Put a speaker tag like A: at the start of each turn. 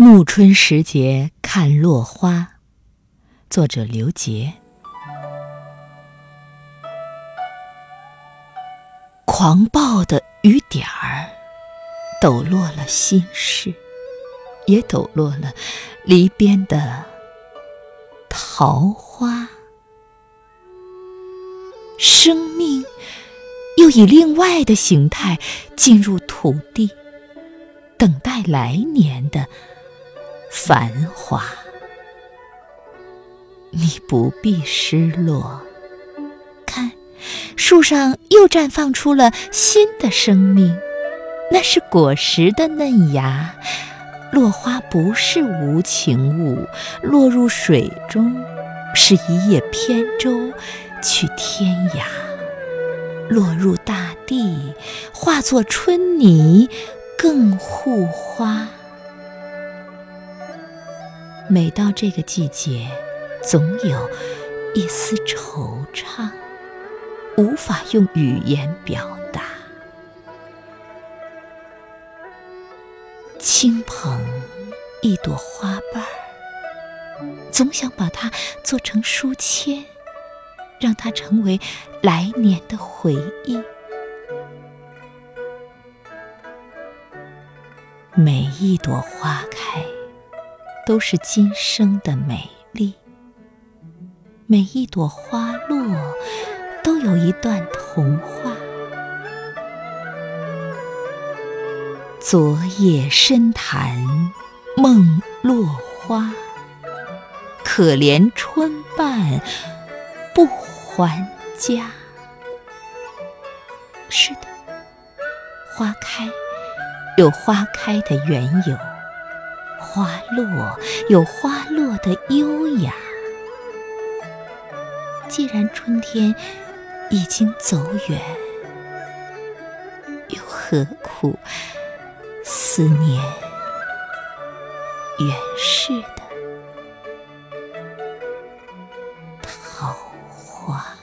A: 暮春时节看落花，作者刘杰。狂暴的雨点儿，抖落了心事，也抖落了篱边的桃花。生命又以另外的形态进入土地，等待来年的。繁华，你不必失落。看，树上又绽放出了新的生命，那是果实的嫩芽。落花不是无情物，落入水中是一叶扁舟去天涯。落入大地，化作春泥，更护花。每到这个季节，总有一丝惆怅，无法用语言表达。轻捧一朵花瓣儿，总想把它做成书签，让它成为来年的回忆。每一朵花开。都是今生的美丽，每一朵花落都有一段童话。昨夜深潭梦落花，可怜春半不还家。是的，花开有花开的缘由。花落有花落的优雅。既然春天已经走远又何苦思念远逝的桃花？